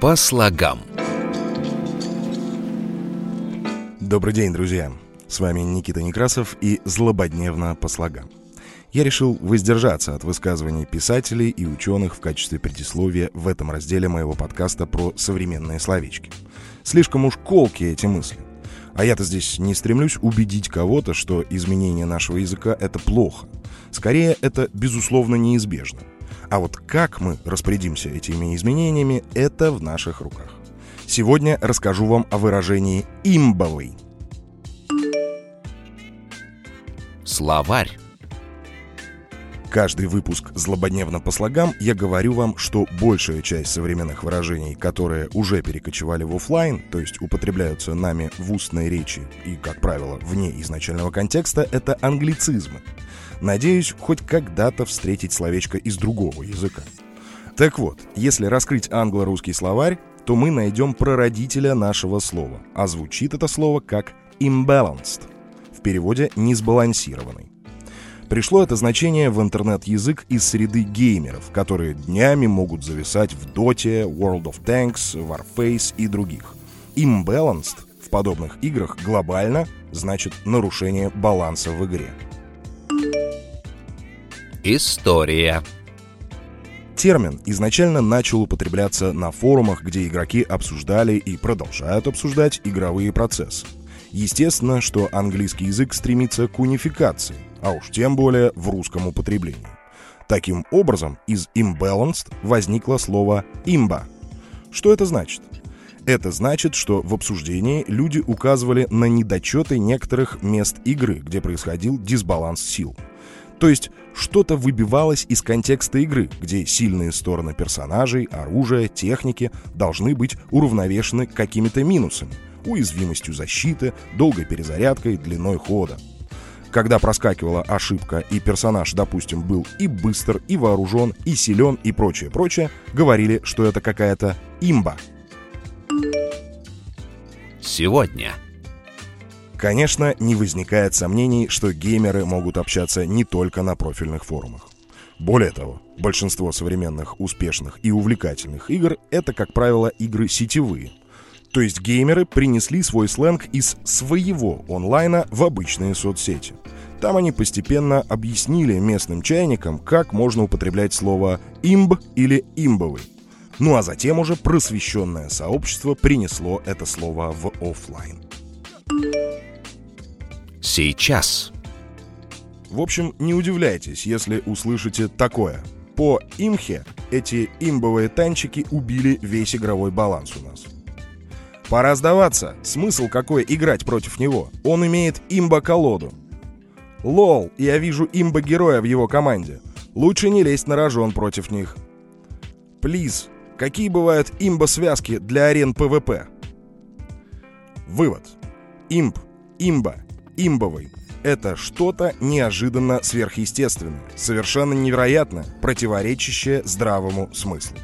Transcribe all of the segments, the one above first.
По слогам. Добрый день, друзья. С вами Никита Некрасов и «Злободневно по слогам». Я решил воздержаться от высказываний писателей и ученых в качестве предисловия в этом разделе моего подкаста про современные словечки. Слишком уж колкие эти мысли. А я-то здесь не стремлюсь убедить кого-то, что изменение нашего языка — это плохо. Скорее, это, безусловно, неизбежно. А вот как мы распорядимся этими изменениями, это в наших руках. Сегодня расскажу вам о выражении «имбовый». Словарь. Каждый выпуск «Злободневно по слогам» я говорю вам, что большая часть современных выражений, которые уже перекочевали в офлайн, то есть употребляются нами в устной речи и, как правило, вне изначального контекста, это англицизмы. Надеюсь, хоть когда-то встретить словечко из другого языка. Так вот, если раскрыть англо-русский словарь, то мы найдем прародителя нашего слова, а звучит это слово как «imbalanced», в переводе «несбалансированный». Пришло это значение в интернет-язык из среды геймеров, которые днями могут зависать в Доте, World of Tanks, Warface и других. Imbalanced в подобных играх глобально значит нарушение баланса в игре. История. Термин изначально начал употребляться на форумах, где игроки обсуждали и продолжают обсуждать игровые процессы. Естественно, что английский язык стремится к унификации, а уж тем более в русском употреблении. Таким образом, из imbalanced возникло слово imba. Что это значит? Это значит, что в обсуждении люди указывали на недочеты некоторых мест игры, где происходил дисбаланс сил. То есть что-то выбивалось из контекста игры, где сильные стороны персонажей, оружия, техники должны быть уравновешены какими-то минусами, уязвимостью защиты, долгой перезарядкой, длиной хода – когда проскакивала ошибка и персонаж, допустим, был и быстр, и вооружен, и силен, и прочее, прочее, говорили, что это какая-то имба. Сегодня. Конечно, не возникает сомнений, что геймеры могут общаться не только на профильных форумах. Более того, большинство современных успешных и увлекательных игр — это, как правило, игры сетевые, то есть геймеры принесли свой сленг из своего онлайна в обычные соцсети. Там они постепенно объяснили местным чайникам, как можно употреблять слово «имб» или «имбовый». Ну а затем уже просвещенное сообщество принесло это слово в офлайн. Сейчас. В общем, не удивляйтесь, если услышите такое. По имхе эти имбовые танчики убили весь игровой баланс у нас. Пора сдаваться. Смысл какой играть против него? Он имеет имба-колоду. Лол, я вижу имба-героя в его команде. Лучше не лезть на рожон против них. Please, какие бывают имба-связки для арен PvP? Вывод. Имб, имба, имбовый — это что-то неожиданно сверхъестественное, совершенно невероятно, противоречащее здравому смыслу.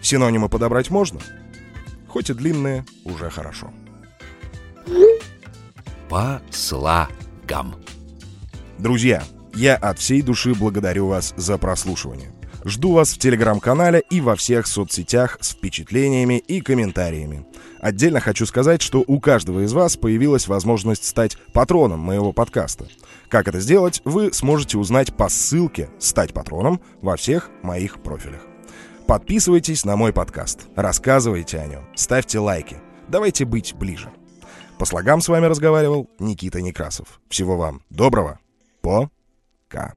Синонимы подобрать можно — Хоть и длинные, уже хорошо. По слогам. Друзья, я от всей души благодарю вас за прослушивание. Жду вас в телеграм-канале и во всех соцсетях с впечатлениями и комментариями. Отдельно хочу сказать, что у каждого из вас появилась возможность стать патроном моего подкаста. Как это сделать, вы сможете узнать по ссылке «Стать патроном» во всех моих профилях. Подписывайтесь на мой подкаст, рассказывайте о нем, ставьте лайки. Давайте быть ближе. По слогам с вами разговаривал Никита Некрасов. Всего вам доброго. Пока.